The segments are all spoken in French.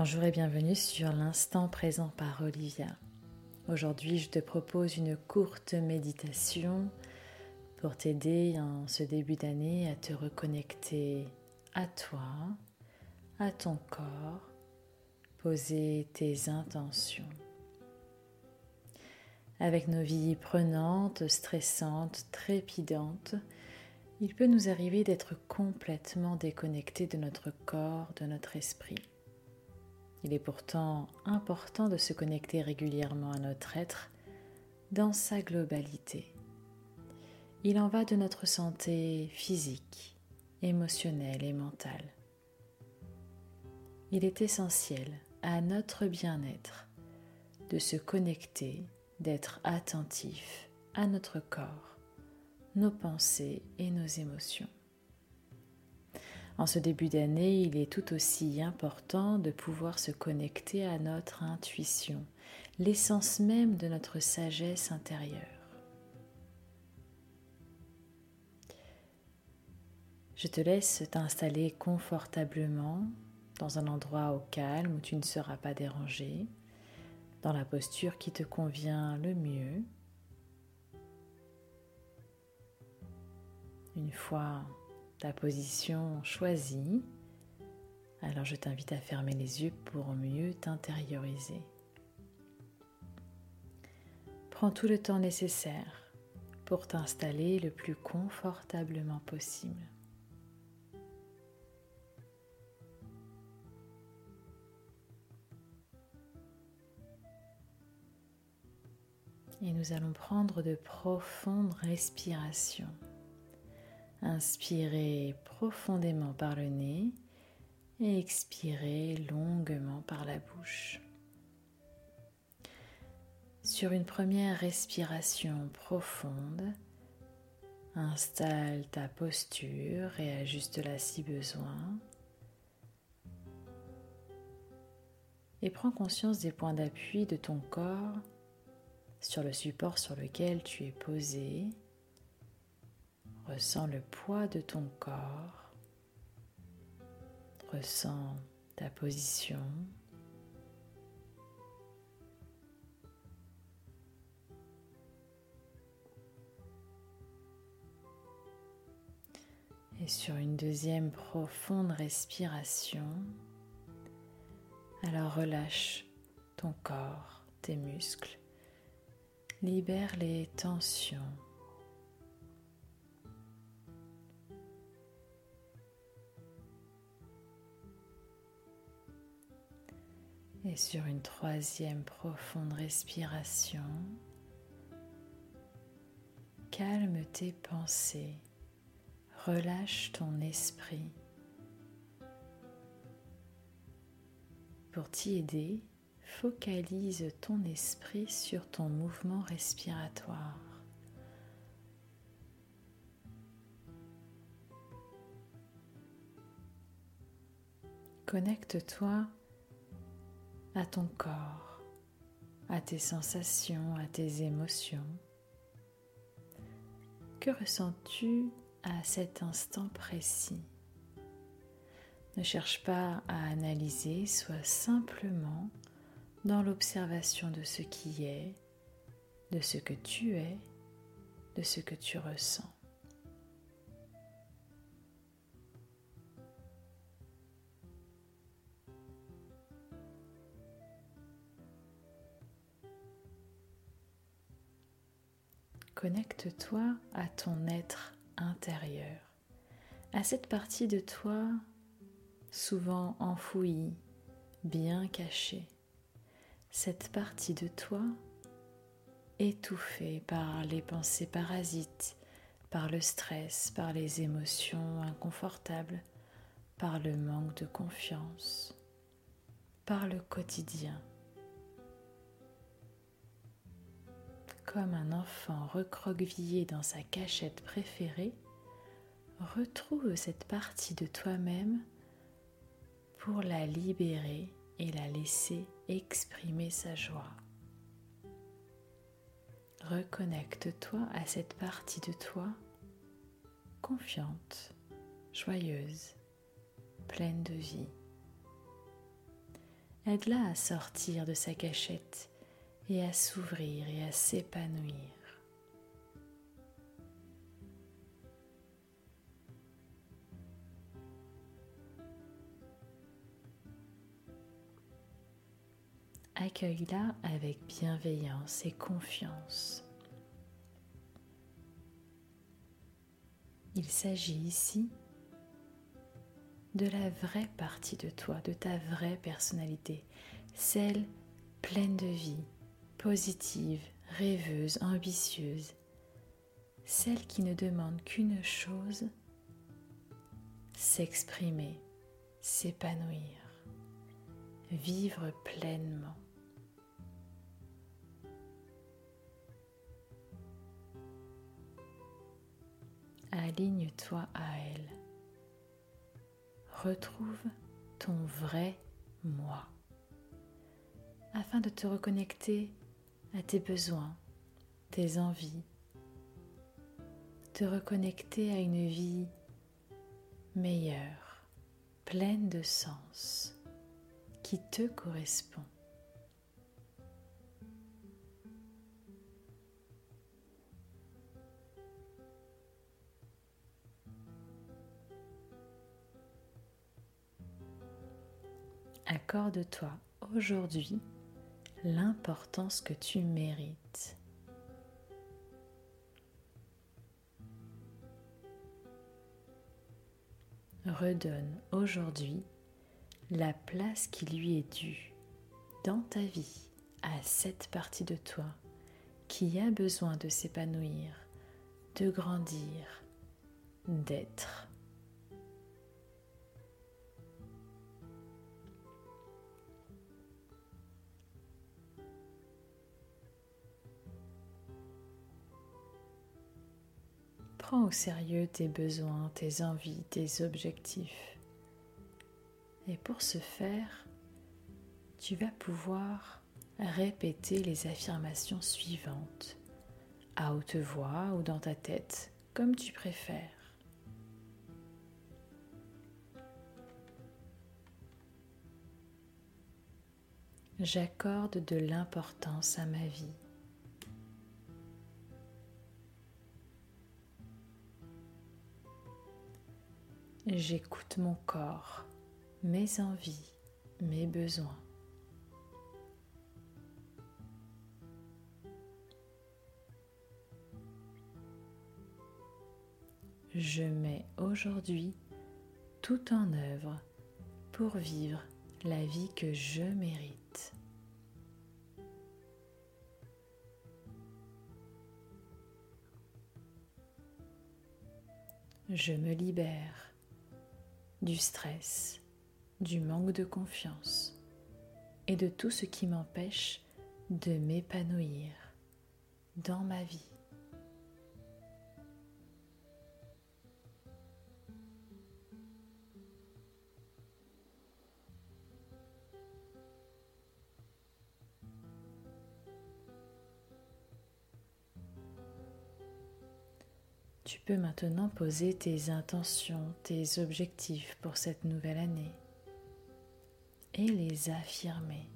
Bonjour et bienvenue sur l'instant présent par Olivia. Aujourd'hui, je te propose une courte méditation pour t'aider en ce début d'année à te reconnecter à toi, à ton corps, poser tes intentions. Avec nos vies prenantes, stressantes, trépidantes, il peut nous arriver d'être complètement déconnectés de notre corps, de notre esprit. Il est pourtant important de se connecter régulièrement à notre être dans sa globalité. Il en va de notre santé physique, émotionnelle et mentale. Il est essentiel à notre bien-être de se connecter, d'être attentif à notre corps, nos pensées et nos émotions. En ce début d'année, il est tout aussi important de pouvoir se connecter à notre intuition, l'essence même de notre sagesse intérieure. Je te laisse t'installer confortablement dans un endroit au calme où tu ne seras pas dérangé, dans la posture qui te convient le mieux. Une fois ta position choisie, alors je t'invite à fermer les yeux pour mieux t'intérioriser. Prends tout le temps nécessaire pour t'installer le plus confortablement possible. Et nous allons prendre de profondes respirations. Inspirez profondément par le nez et expirez longuement par la bouche. Sur une première respiration profonde, installe ta posture et ajuste-la si besoin. Et prends conscience des points d'appui de ton corps sur le support sur lequel tu es posé Ressens le poids de ton corps. Ressens ta position. Et sur une deuxième profonde respiration, alors relâche ton corps, tes muscles, libère les tensions. Sur une troisième profonde respiration, calme tes pensées, relâche ton esprit. Pour t'y aider, focalise ton esprit sur ton mouvement respiratoire. Connecte-toi à ton corps, à tes sensations, à tes émotions. Que ressens-tu à cet instant précis? Ne cherche pas à analyser, sois simplement dans l'observation de ce qui est, de ce que tu es, de ce que tu ressens. Connecte-toi à ton être intérieur, à cette partie de toi souvent enfouie, bien cachée, cette partie de toi étouffée par les pensées parasites, par le stress, par les émotions inconfortables, par le manque de confiance, par le quotidien. Comme un enfant recroquevillé dans sa cachette préférée, retrouve cette partie de toi-même pour la libérer et la laisser exprimer sa joie. Reconnecte-toi à cette partie de toi confiante, joyeuse, pleine de vie. Aide-la à sortir de sa cachette et à s'ouvrir et à s'épanouir. Accueille-la avec bienveillance et confiance. Il s'agit ici de la vraie partie de toi, de ta vraie personnalité, celle pleine de vie, positive, rêveuse, ambitieuse, celle qui ne demande qu'une chose, s'exprimer, s'épanouir, vivre pleinement. Aligne-toi à elle. Retrouve ton vrai moi afin de te reconnecter à tes besoins, tes envies, te reconnecter à une vie meilleure, pleine de sens, qui te correspond. Accorde-toi aujourd'hui l'importance que tu mérites. Redonne aujourd'hui la place qui lui est due dans ta vie à cette partie de toi qui a besoin de s'épanouir, de grandir, d'être. Prends au sérieux tes besoins, tes envies, tes objectifs. Et pour ce faire, tu vas pouvoir répéter les affirmations suivantes à haute voix ou dans ta tête, comme tu préfères. J'accorde de l'importance à ma vie. J'écoute mon corps, mes envies, mes besoins. Je mets aujourd'hui tout en œuvre pour vivre la vie que je mérite. Je me libère du stress, du manque de confiance et de tout ce qui m'empêche de m'épanouir dans ma vie. Tu peux maintenant poser tes intentions, tes objectifs pour cette nouvelle année et les affirmer.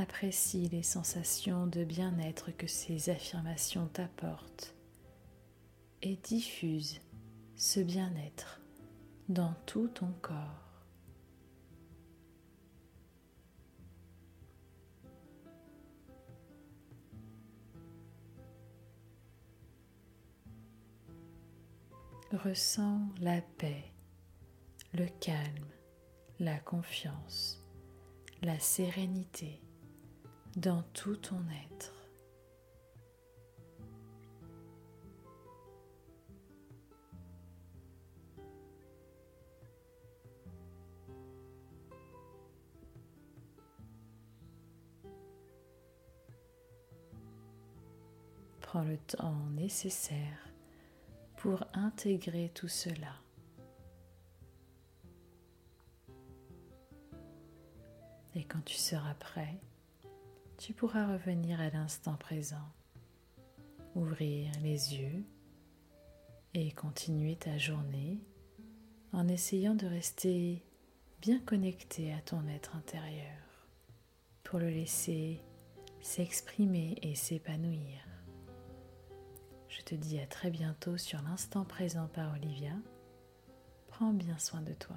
Apprécie les sensations de bien-être que ces affirmations t'apportent et diffuse ce bien-être dans tout ton corps. Ressens la paix, le calme, la confiance, la sérénité dans tout ton être. Prends le temps nécessaire pour intégrer tout cela. Et quand tu seras prêt, tu pourras revenir à l'instant présent, ouvrir les yeux et continuer ta journée en essayant de rester bien connecté à ton être intérieur pour le laisser s'exprimer et s'épanouir. Je te dis à très bientôt sur l'instant présent par Olivia. Prends bien soin de toi.